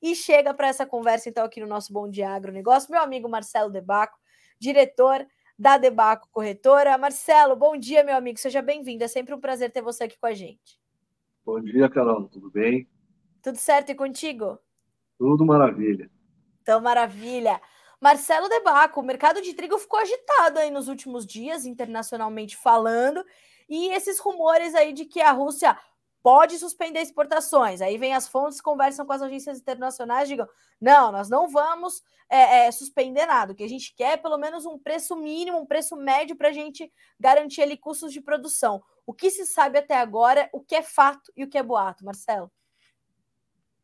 e chega para essa conversa, então, aqui no nosso Bom Dia Agronegócio, meu amigo Marcelo Debaco, diretor da Debaco Corretora. Marcelo, bom dia, meu amigo, seja bem-vindo. É sempre um prazer ter você aqui com a gente. Bom dia, Carol, tudo bem? Tudo certo e contigo? Tudo maravilha. Então, maravilha. Marcelo Debaco, o mercado de trigo ficou agitado aí nos últimos dias, internacionalmente falando, e esses rumores aí de que a Rússia pode suspender exportações. Aí vem as fontes, conversam com as agências internacionais, digam: não, nós não vamos é, é, suspender nada. O que a gente quer é pelo menos um preço mínimo, um preço médio para a gente garantir ali custos de produção. O que se sabe até agora, o que é fato e o que é boato, Marcelo?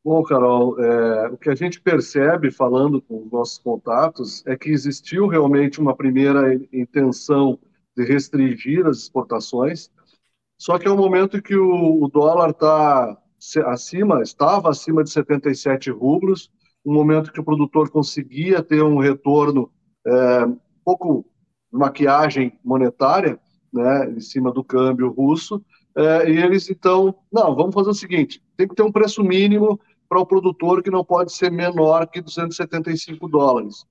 Bom, Carol, é, o que a gente percebe falando com os nossos contatos é que existiu realmente uma primeira intenção de restringir as exportações, só que é um momento que o, dólar está acima, estava acima de 77 rublos, um momento que o produtor conseguia ter um retorno é, um pouco maquiagem monetária, né, em cima do câmbio russo, é, e eles então, não, vamos fazer o seguinte, tem que ter um preço mínimo para o produtor que não pode ser menor que 275 dólares.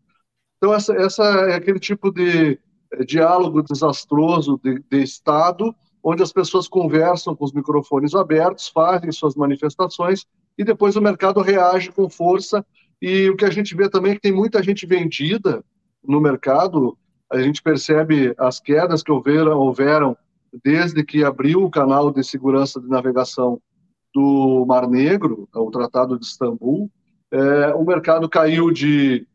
Então essa, essa é aquele tipo de é, diálogo desastroso de, de Estado onde as pessoas conversam com os microfones abertos, fazem suas manifestações e depois o mercado reage com força. E o que a gente vê também é que tem muita gente vendida no mercado. A gente percebe as quedas que houveram, houveram desde que abriu o canal de segurança de navegação do Mar Negro, é o Tratado de Istambul. É, o mercado caiu de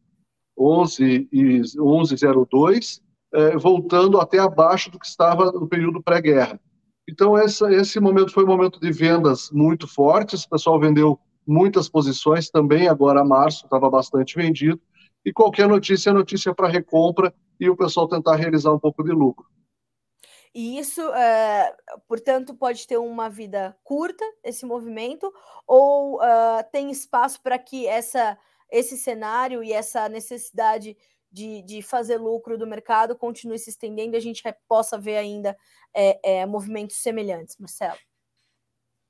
11,02 11, eh, voltando até abaixo do que estava no período pré-guerra. Então, essa, esse momento foi um momento de vendas muito fortes, o pessoal vendeu muitas posições também, agora março estava bastante vendido, e qualquer notícia é notícia para recompra e o pessoal tentar realizar um pouco de lucro. E isso, é, portanto, pode ter uma vida curta, esse movimento, ou eh, tem espaço para que essa, esse cenário e essa necessidade de, de fazer lucro do mercado continue se estendendo e a gente possa ver ainda é, é, movimentos semelhantes, Marcelo?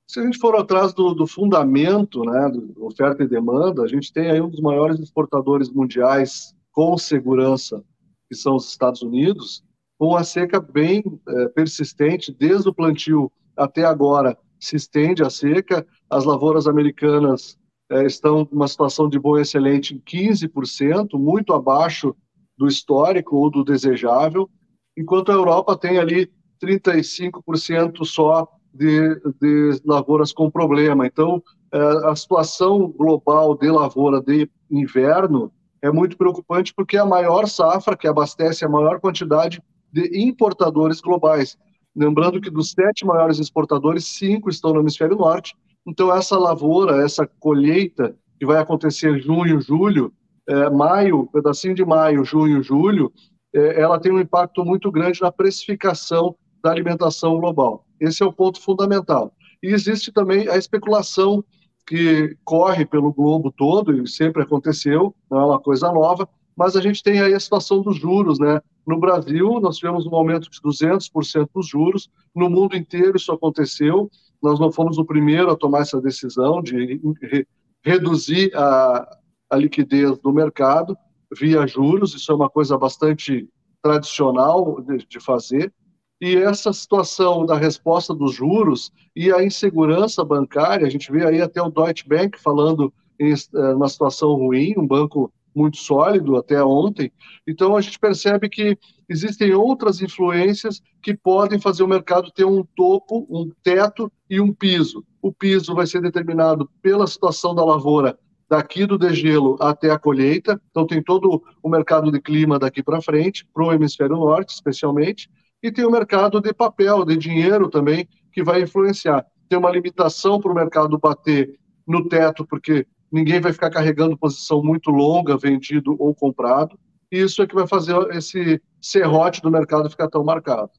Se a gente for atrás do, do fundamento, né, do oferta e demanda, a gente tem aí um dos maiores exportadores mundiais com segurança, que são os Estados Unidos, com a seca bem é, persistente, desde o plantio até agora, se estende a seca, as lavouras americanas é, estão numa situação de boa excelente em 15%, muito abaixo do histórico ou do desejável, enquanto a Europa tem ali 35% só de, de lavouras com problema. Então, é, a situação global de lavoura de inverno é muito preocupante porque é a maior safra que abastece a maior quantidade de importadores globais. Lembrando que dos sete maiores exportadores, cinco estão no hemisfério norte então, essa lavoura, essa colheita que vai acontecer junho, julho, é, maio, pedacinho de maio, junho, julho, é, ela tem um impacto muito grande na precificação da alimentação global. Esse é o ponto fundamental. E existe também a especulação que corre pelo globo todo, e sempre aconteceu, não é uma coisa nova, mas a gente tem aí a situação dos juros, né? No Brasil, nós tivemos um aumento de 200% dos juros, no mundo inteiro isso aconteceu, nós não fomos o primeiro a tomar essa decisão de re reduzir a, a liquidez do mercado via juros, isso é uma coisa bastante tradicional de, de fazer, e essa situação da resposta dos juros e a insegurança bancária, a gente vê aí até o Deutsche Bank falando em eh, uma situação ruim, um banco muito sólido até ontem. Então a gente percebe que existem outras influências que podem fazer o mercado ter um topo, um teto e um piso. O piso vai ser determinado pela situação da lavoura daqui do degelo até a colheita. Então tem todo o mercado de clima daqui para frente, para o hemisfério norte, especialmente, e tem o mercado de papel, de dinheiro também, que vai influenciar. Tem uma limitação para o mercado bater no teto, porque ninguém vai ficar carregando posição muito longa, vendido ou comprado. E isso é que vai fazer esse serrote do mercado ficar tão marcado.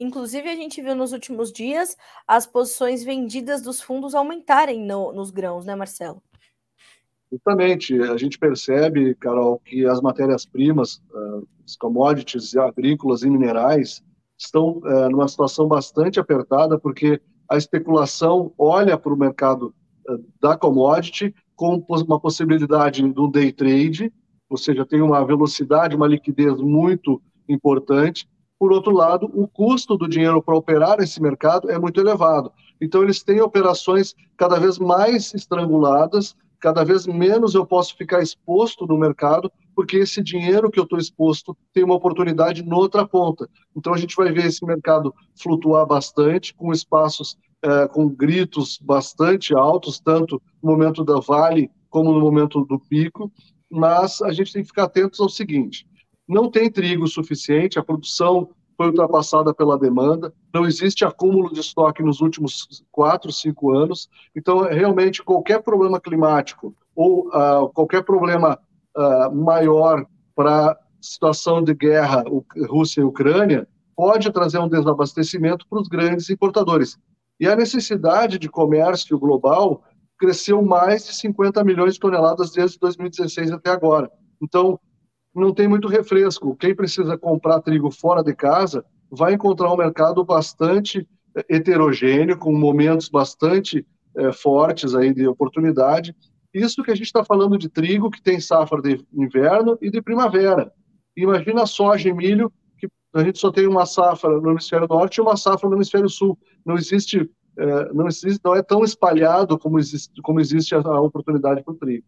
Inclusive, a gente viu nos últimos dias as posições vendidas dos fundos aumentarem no, nos grãos, né, Marcelo? Justamente. A gente percebe, Carol, que as matérias-primas, uh, commodities agrícolas e minerais, estão uh, numa situação bastante apertada, porque a especulação olha para o mercado uh, da commodity com uma possibilidade do day trade, ou seja, tem uma velocidade, uma liquidez muito importante. Por outro lado, o custo do dinheiro para operar esse mercado é muito elevado. Então, eles têm operações cada vez mais estranguladas, cada vez menos eu posso ficar exposto no mercado, porque esse dinheiro que eu estou exposto tem uma oportunidade noutra ponta. Então, a gente vai ver esse mercado flutuar bastante, com espaços é, com gritos bastante altos, tanto no momento da vale como no momento do pico, mas a gente tem que ficar atentos ao seguinte: não tem trigo suficiente, a produção foi ultrapassada pela demanda, não existe acúmulo de estoque nos últimos quatro, cinco anos. Então, realmente, qualquer problema climático ou uh, qualquer problema uh, maior para situação de guerra Rússia e Ucrânia pode trazer um desabastecimento para os grandes importadores. E a necessidade de comércio global cresceu mais de 50 milhões de toneladas desde 2016 até agora. Então, não tem muito refresco. Quem precisa comprar trigo fora de casa vai encontrar um mercado bastante eh, heterogêneo, com momentos bastante é, fortes aí de oportunidade. Isso que a gente está falando de trigo, que tem safra de inverno e de primavera. Imagina soja e milho, que a gente só tem uma safra no hemisfério norte e uma safra no hemisfério sul. Não existe, é, não existe, não é tão espalhado como existe, como existe a, a oportunidade para o trigo.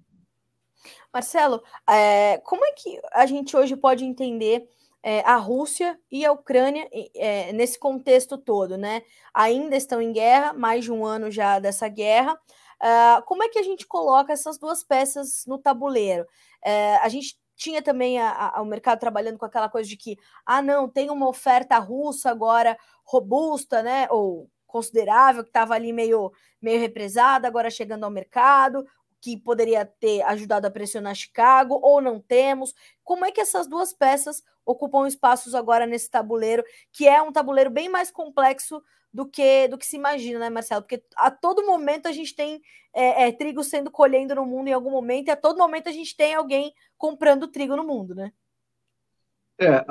Marcelo, é, como é que a gente hoje pode entender é, a Rússia e a Ucrânia é, nesse contexto todo, né? Ainda estão em guerra, mais de um ano já dessa guerra. Uh, como é que a gente coloca essas duas peças no tabuleiro? A gente tinha também a, a, o mercado trabalhando com aquela coisa de que, ah, não, tem uma oferta russa agora robusta, né? Ou considerável, que estava ali meio, meio represada, agora chegando ao mercado que poderia ter ajudado a pressionar Chicago, ou não temos? Como é que essas duas peças ocupam espaços agora nesse tabuleiro, que é um tabuleiro bem mais complexo do que do que se imagina, né, Marcelo? Porque a todo momento a gente tem é, é, trigo sendo colhendo no mundo em algum momento, e a todo momento a gente tem alguém comprando trigo no mundo, né? É,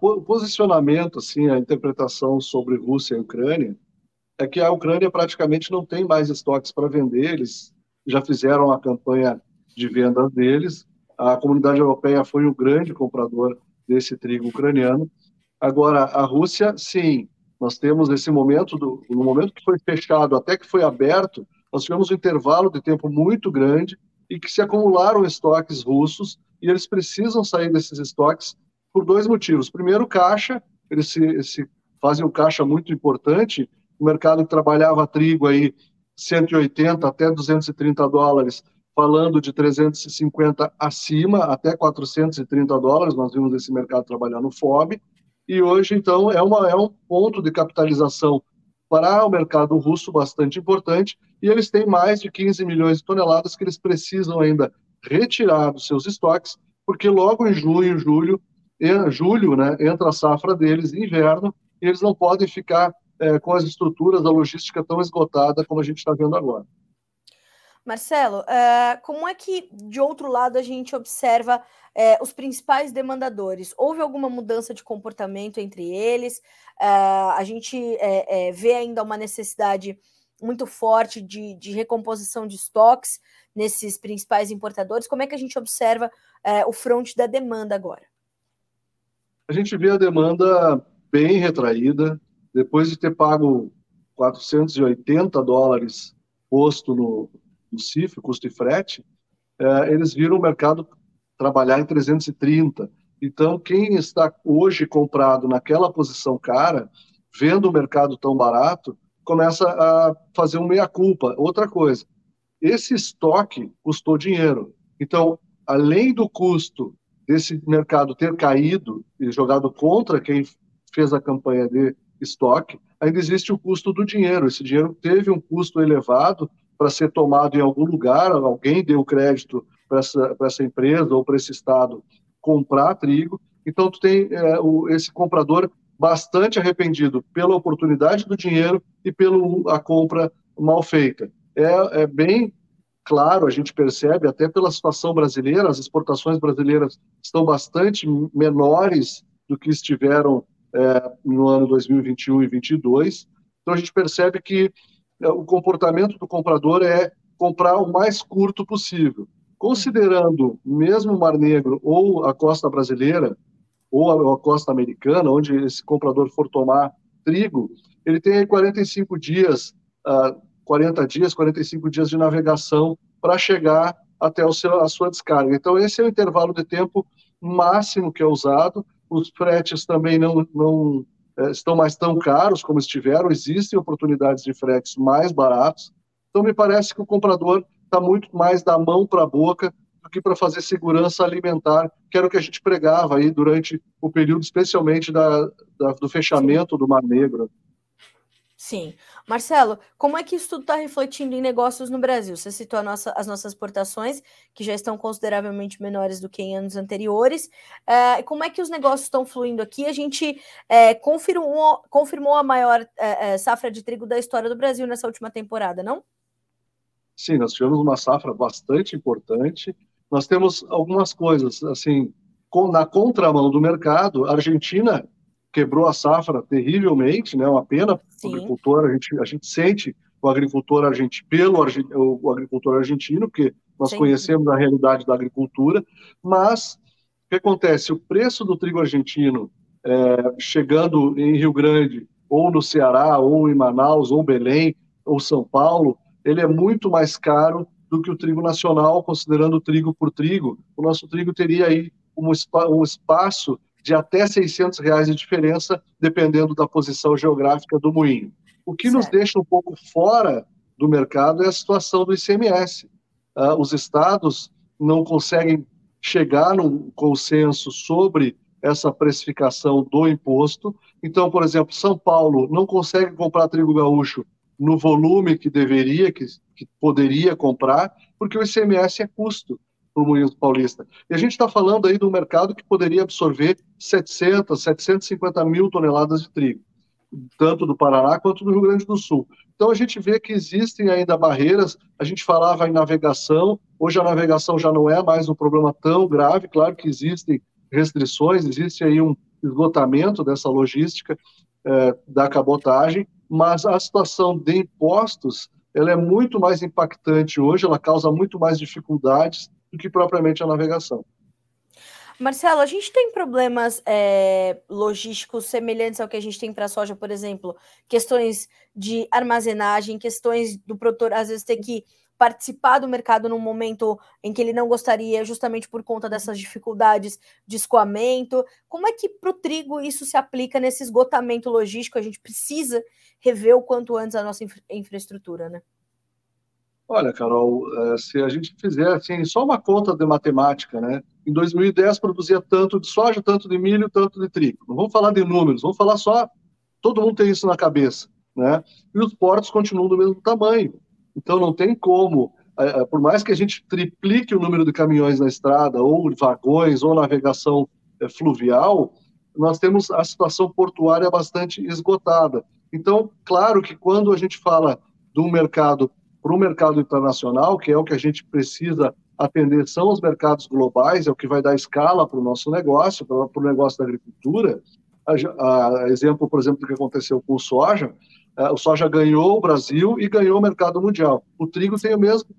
o posicionamento, assim, a interpretação sobre Rússia e Ucrânia é que a Ucrânia praticamente não tem mais estoques para vender, eles já fizeram a campanha de vendas deles. A comunidade europeia foi o grande comprador desse trigo ucraniano. Agora, a Rússia, sim, nós temos esse momento, do, no momento que foi fechado até que foi aberto, nós tivemos um intervalo de tempo muito grande e que se acumularam estoques russos e eles precisam sair desses estoques por dois motivos. Primeiro, caixa, eles se, se fazem um caixa muito importante, o mercado que trabalhava trigo aí 180 até 230 dólares, falando de 350 acima até 430 dólares. Nós vimos esse mercado trabalhar no FOB. E hoje, então, é, uma, é um ponto de capitalização para o mercado russo bastante importante. E eles têm mais de 15 milhões de toneladas que eles precisam ainda retirar dos seus estoques, porque logo em junho, julho, julho, né, entra a safra deles, inverno, e eles não podem ficar é, com as estruturas da logística tão esgotada como a gente está vendo agora. Marcelo, uh, como é que, de outro lado, a gente observa uh, os principais demandadores? Houve alguma mudança de comportamento entre eles? Uh, a gente vê ainda uma necessidade muito forte de, de, recomposição de estoques nesses principais importadores. Como é que a gente observa o front da demanda agora? A gente vê a demanda bem retraída, depois de ter pago 480 dólares posto no, no CIF, custo de frete, é, eles viram o mercado trabalhar em 330. Então, quem está hoje comprado naquela posição cara, vendo o mercado tão barato, começa a fazer um meia-culpa. Outra coisa, esse estoque custou dinheiro. Então, além do custo desse mercado ter caído e jogado contra quem fez a campanha de estoque, ainda existe o custo do dinheiro. Esse dinheiro teve um custo elevado para ser tomado em algum lugar, alguém deu crédito para essa, essa empresa ou para esse estado comprar trigo. Então, tu tem é, o, esse comprador bastante arrependido pela oportunidade do dinheiro e pela compra mal feita. É, é bem claro, a gente percebe, até pela situação brasileira, as exportações brasileiras estão bastante menores do que estiveram é, no ano 2021 e 2022. Então a gente percebe que é, o comportamento do comprador é comprar o mais curto possível. Considerando mesmo o Mar Negro ou a costa brasileira, ou a, costa americana, onde esse comprador for tomar trigo, ele tem 45 dias, uh, 40 dias, 45 dias de navegação para chegar até o seu, a sua descarga. Então, esse é o intervalo de tempo máximo que é usado. Os fretes também não, não é, estão mais tão caros como estiveram, existem oportunidades de fretes mais baratos. Então, me parece que o comprador está muito mais da mão para a boca do que para fazer segurança alimentar, que era o que a gente pregava aí durante o período, especialmente da, da do fechamento do Mar Negro. Sim. Marcelo, como é que isso tudo está refletindo em negócios no Brasil? Você citou nossa, as nossas exportações, que já estão consideravelmente menores do que em anos anteriores. É, como é que os negócios estão fluindo aqui? A gente é, confirmou, confirmou a maior é, safra de trigo da história do Brasil nessa última temporada, não? Sim, nós tivemos uma safra bastante importante. Nós temos algumas coisas, assim, com, na contramão do mercado, a Argentina quebrou a safra terrivelmente, né? Uma pena para o agricultor. A gente, a gente sente o agricultor argentino pelo o agricultor argentino, porque nós Sim. conhecemos a realidade da agricultura. Mas o que acontece? O preço do trigo argentino é, chegando em Rio Grande, ou no Ceará, ou em Manaus, ou Belém, ou São Paulo, ele é muito mais caro do que o trigo nacional, considerando o trigo por trigo. O nosso trigo teria aí um, um espaço de até 600 reais de diferença, dependendo da posição geográfica do moinho. O que certo. nos deixa um pouco fora do mercado é a situação do ICMS. Uh, os estados não conseguem chegar num consenso sobre essa precificação do imposto. Então, por exemplo, São Paulo não consegue comprar trigo gaúcho no volume que deveria, que, que poderia comprar, porque o ICMS é custo para o Moinhos Paulista. E a gente está falando aí de um mercado que poderia absorver 700, 750 mil toneladas de trigo, tanto do Paraná quanto do Rio Grande do Sul. Então a gente vê que existem ainda barreiras, a gente falava em navegação, hoje a navegação já não é mais um problema tão grave, claro que existem restrições, existe aí um esgotamento dessa logística é, da cabotagem, mas a situação de impostos ela é muito mais impactante hoje, ela causa muito mais dificuldades do que propriamente a navegação. Marcelo, a gente tem problemas é, logísticos semelhantes ao que a gente tem para a soja, por exemplo, questões de armazenagem, questões do produtor às vezes ter que participar do mercado num momento em que ele não gostaria, justamente por conta dessas dificuldades de escoamento. Como é que para o trigo isso se aplica nesse esgotamento logístico? A gente precisa rever o quanto antes a nossa infra infraestrutura, né? Olha, Carol, eh, se a gente fizer assim, só uma conta de matemática, né? Em 2010 produzia tanto de soja, tanto de milho, tanto de trigo. Não vamos falar de números, vamos falar só. Todo mundo tem isso na cabeça, né? E os portos continuam do mesmo tamanho. Então não tem como, eh, eh, por mais que a gente triplique o número de caminhões na estrada, ou vagões, ou navegação fluvial, nós temos a situação portuária bastante esgotada. Então, claro que quando a gente fala de um mercado para o mercado internacional, que é o que a gente precisa atender, são os mercados globais, é o que vai dar escala para o nosso negócio, para o negócio da agricultura. A, a, exemplo, por exemplo, do que aconteceu com o soja, a, é, o soja ganhou o Brasil e ganhou o mercado mundial. O trigo tem o mesmo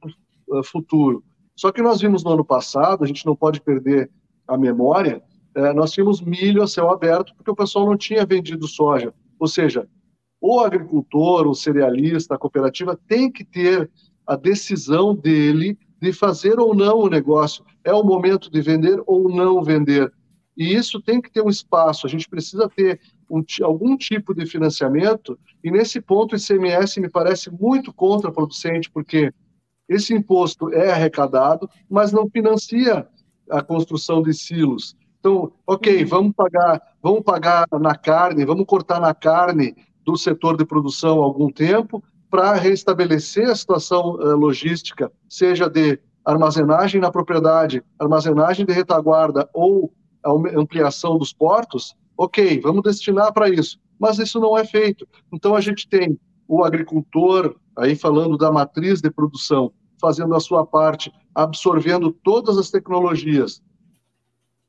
uh, futuro. Só que nós vimos no ano passado, a gente não pode perder a memória, uh, nós tínhamos milho a céu aberto porque o pessoal não tinha vendido soja. Ou seja, o agricultor, o cerealista, a cooperativa tem que ter a decisão dele de fazer ou não o negócio. É o momento de vender ou não vender. E isso tem que ter um espaço. A gente precisa ter um, algum tipo de financiamento. E nesse ponto, o ICMS me parece muito contraproducente, porque esse imposto é arrecadado, mas não financia a construção de silos. Então, ok, uhum. vamos pagar, vamos pagar na carne, vamos cortar na carne do setor de produção há algum tempo para restabelecer a situação uh, logística, seja de armazenagem na propriedade, armazenagem de retaguarda ou ampliação dos portos, ok, vamos destinar para isso. Mas isso não é feito. Então a gente tem o agricultor, aí falando da matriz de produção, fazendo a sua parte, absorvendo todas as tecnologias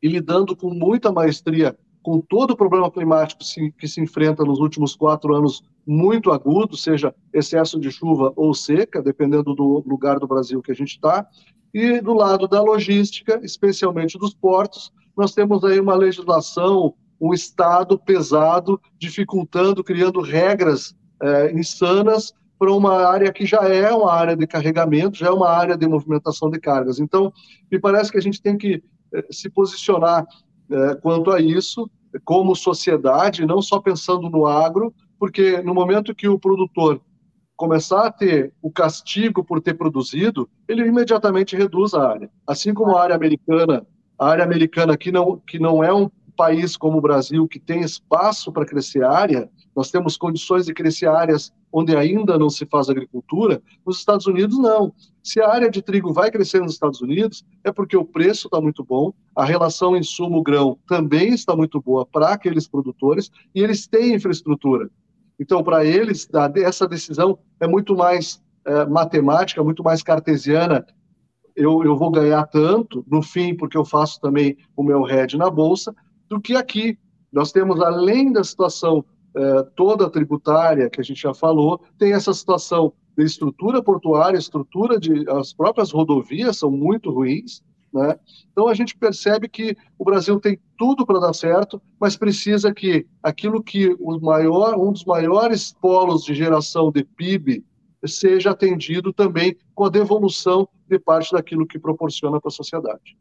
e lidando com muita maestria com todo o problema climático que se enfrenta nos últimos quatro anos muito agudo, seja excesso de chuva ou seca, dependendo do lugar do Brasil que a gente está. E do lado da logística, especialmente dos portos, nós temos aí uma legislação, um Estado pesado, dificultando, criando regras é, insanas para uma área que já é uma área de carregamento, já é uma área de movimentação de cargas. Então, me parece que a gente tem que é, se posicionar é, quanto a isso, como sociedade, não só pensando no agro, porque no momento que o produtor começar a ter o castigo por ter produzido, ele imediatamente reduz a área. Assim como a área americana, a área americana que não, que não é um país como o Brasil, que tem espaço para crescer área, nós temos condições de crescer áreas onde ainda não se faz agricultura, nos Estados Unidos não. Se a área de trigo vai crescer nos Estados Unidos, é porque o preço está muito bom, a relação insumo-grão também está muito boa para aqueles produtores e eles têm infraestrutura. Então, para eles, essa decisão é muito mais é, matemática, muito mais cartesiana. Eu, eu vou ganhar tanto, no fim, porque eu faço também o meu RED na Bolsa, do que aqui. Nós temos, além da situação é, toda tributária que a gente já falou, tem essa situação de estrutura portuária, estrutura de. as próprias rodovias são muito ruins. Né? Então a gente percebe que o Brasil tem tudo para dar certo, mas precisa que aquilo que o maior, um dos maiores polos de geração de PIB seja atendido também com a devolução de parte daquilo que proporciona para a sociedade.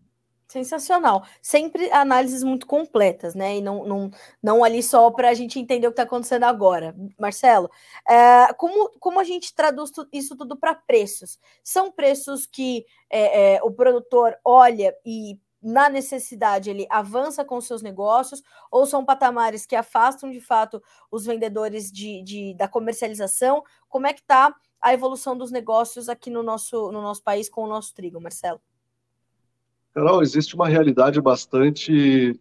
Sensacional. Sempre análises muito completas, né? E não, não, não ali só para a gente entender o que está acontecendo agora. Marcelo, é, como, como a gente traduz isso tudo para preços? São preços que é, é, o produtor olha e, na necessidade, ele avança com seus negócios, ou são patamares que afastam de fato os vendedores de, de da comercialização? Como é que está a evolução dos negócios aqui no nosso, no nosso país com o nosso trigo, Marcelo? Carol, existe uma realidade bastante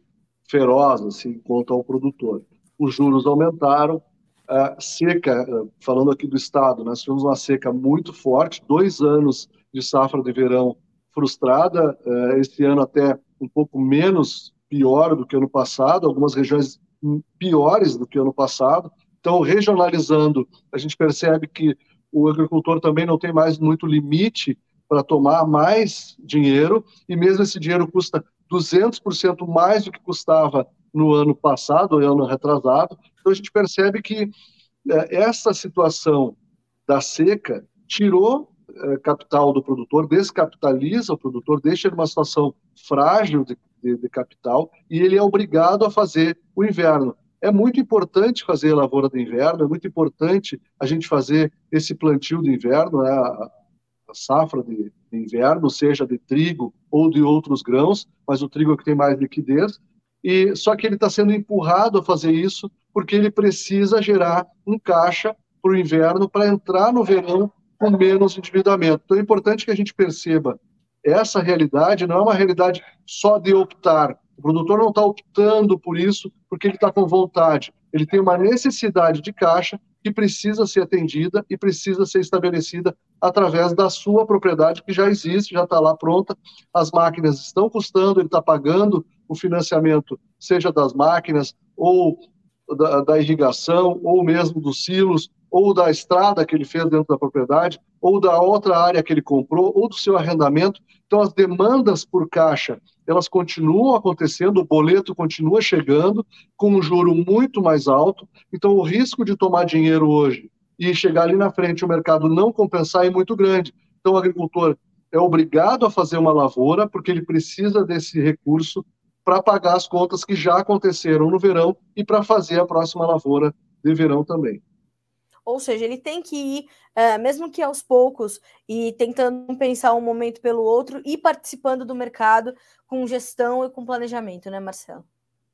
feroz assim, quanto ao produtor. Os juros aumentaram, a seca, falando aqui do estado, nós tivemos uma seca muito forte, dois anos de safra de verão frustrada, eh, esse ano até um pouco menos pior do que ano passado, algumas regiões piores do que ano passado. Então, regionalizando, a gente percebe que o agricultor também não tem mais muito limite para tomar mais dinheiro, e mesmo esse dinheiro custa 200% mais do que custava no ano passado, ou ano retrasado. Então a gente percebe que é, essa situação da seca tirou é, capital do produtor, descapitaliza o produtor, deixa ele numa situação frágil de, de, de, capital e ele é obrigado a fazer o inverno. É muito importante fazer a lavoura de inverno, é muito importante a gente fazer esse plantio de inverno, né? Safra de, de, inverno, seja de trigo ou de outros grãos, mas o trigo é que tem mais liquidez. E só que ele está sendo empurrado a fazer isso porque ele precisa gerar um caixa para o inverno para entrar no verão com menos endividamento. Então é importante que a gente perceba essa realidade não é uma realidade só de optar. O produtor não está optando por isso porque ele está com vontade. Ele tem uma necessidade de caixa que precisa ser atendida e precisa ser estabelecida através da sua propriedade, que já existe, já está lá pronta. As máquinas estão custando, ele está pagando o financiamento, seja das máquinas, ou da, da, irrigação, ou mesmo dos silos, ou da estrada que ele fez dentro da propriedade, ou da outra área que ele comprou, ou do seu arrendamento. Então, as demandas por caixa, elas continuam acontecendo, o boleto continua chegando, com um juro muito mais alto. Então, o risco de tomar dinheiro hoje e chegar ali na frente o mercado não compensar é muito grande. Então, o agricultor é obrigado a fazer uma lavoura porque ele precisa desse recurso para pagar as contas que já aconteceram no verão e para fazer a próxima lavoura de verão também. Ou seja, ele tem que ir, é, mesmo que aos poucos, e tentando pensar um momento pelo outro e participando do mercado com gestão e com planejamento, né, Marcelo?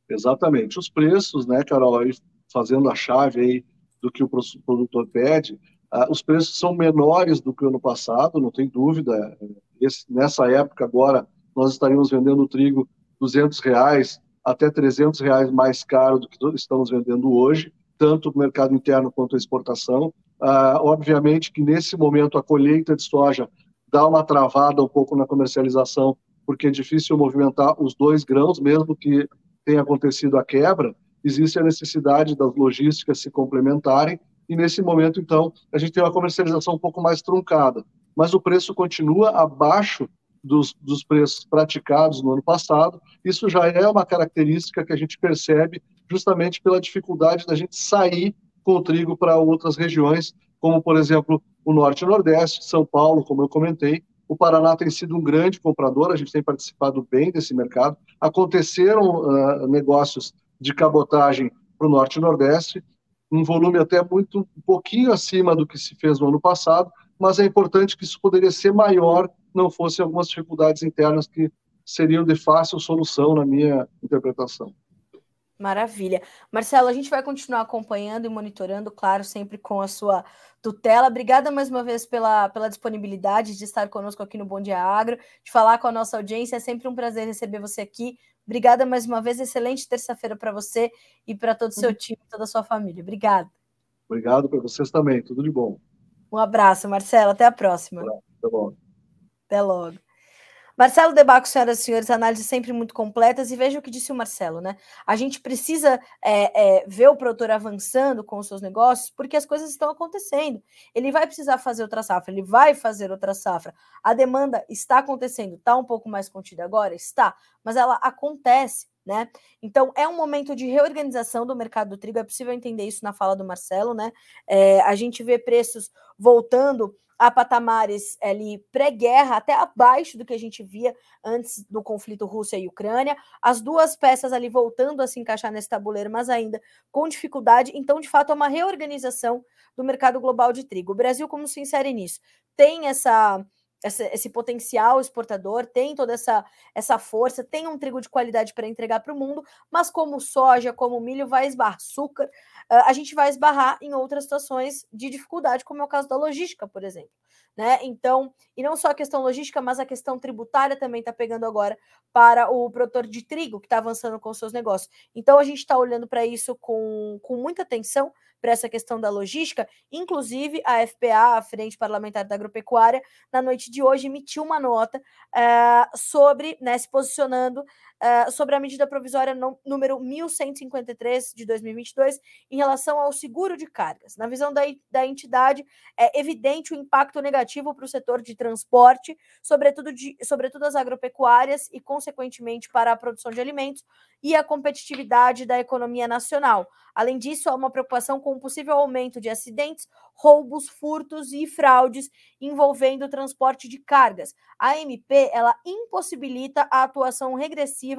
Exatamente. Os preços, né, Carol, aí fazendo a chave aí do que o produtor pede, uh, os preços são menores do que o ano passado, não tem dúvida. Esse, nessa época agora, nós estaríamos vendendo trigo 200 reais até 300 reais mais caro do que estamos vendendo hoje, tanto o mercado interno quanto a exportação. Uh, obviamente que nesse momento a colheita de soja dá uma travada um pouco na comercialização, porque é difícil movimentar os dois grãos, mesmo que tem acontecido a quebra, existe a necessidade das logísticas se complementarem, e nesse momento, então, a gente tem uma comercialização um pouco mais truncada. Mas o preço continua abaixo dos, dos preços praticados no ano passado. Isso já é uma característica que a gente percebe justamente pela dificuldade da gente sair com o trigo para outras regiões, como, por exemplo, o Norte e Nordeste, São Paulo, como eu comentei. O Paraná tem sido um grande comprador, a gente tem participado bem desse mercado. Aconteceram uh, negócios de cabotagem para o Norte e Nordeste, um volume até muito um pouquinho acima do que se fez no ano passado, mas é importante que isso poderia ser maior, não fosse algumas dificuldades internas que seriam de fácil solução na minha interpretação. Maravilha. Marcelo, a gente vai continuar acompanhando e monitorando, claro, sempre com a sua tutela. Obrigada mais uma vez pela, pela disponibilidade de estar conosco aqui no Bom Dia Agro, de falar com a nossa audiência. É sempre um prazer receber você aqui. Obrigada mais uma vez. Excelente terça-feira para você e para todo o seu time, toda a sua família. Obrigada. Obrigado para vocês também. Tudo de bom. Um abraço, Marcelo. Até a próxima. Até logo. Até logo. Marcelo Debaco, senhoras e senhores, análises sempre muito completas, e veja o que disse o Marcelo, né? A gente precisa é, é, ver o produtor avançando com os seus negócios, porque as coisas estão acontecendo. Ele vai precisar fazer outra safra, ele vai fazer outra safra. A demanda está acontecendo, está um pouco mais contida agora? Está, mas ela acontece. Né? Então é um momento de reorganização do mercado do trigo, é possível entender isso na fala do Marcelo, né? É, a gente vê preços voltando a patamares ali pré-guerra, até abaixo do que a gente via antes do conflito Rússia e Ucrânia. As duas peças ali voltando a se encaixar nesse tabuleiro, mas ainda com dificuldade. Então, de fato, é uma reorganização do mercado global de trigo. O Brasil, como se insere nisso? Tem essa essa, esse potencial exportador, tem toda essa, essa força, tem um trigo de qualidade para entregar para o mundo, mas como soja, como milho, vai esbarrar açúcar, uh, a gente vai esbarrar em outras situações de dificuldade, como é o caso da logística, por exemplo. Né? Então, e não só a questão logística, mas a questão tributária também está pegando agora para o produtor de trigo que está avançando com seus negócios. Então, a gente está olhando para isso com, com muita atenção, para essa questão da logística. Inclusive, a FPA, a Frente Parlamentar da Agropecuária, na noite de hoje emitiu uma nota uh, sobre, né, se posicionando uh, sobre a medida provisória no, número 1153 de 2022 em relação ao seguro de cargas. Na visão da, da entidade, é evidente o impacto negativo para o setor de transporte, sobretudo, de, sobretudo as agropecuárias e, consequentemente, para a produção de alimentos e a competitividade da economia nacional. Além disso, há uma preocupação com o possível aumento de acidentes, roubos, furtos e fraudes envolvendo o transporte de cargas. A MP ela impossibilita a atuação regressiva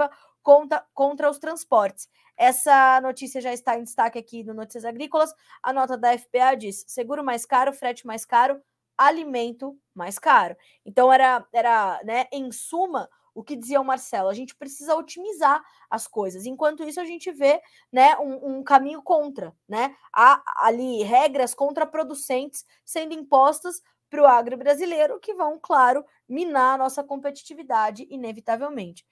contra, contra os transportes. Essa notícia já está em destaque aqui no Notícias Agrícolas. A nota da FPA diz: seguro mais caro, frete mais caro, alimento mais caro. Então era, era né, em suma, o que dizia o Marcelo, a gente precisa otimizar as coisas. Enquanto isso, a gente vê né, um, um caminho contra. Né? Há ali regras contraproducentes sendo impostas para o agro brasileiro que vão, claro, minar a nossa competitividade, inevitavelmente.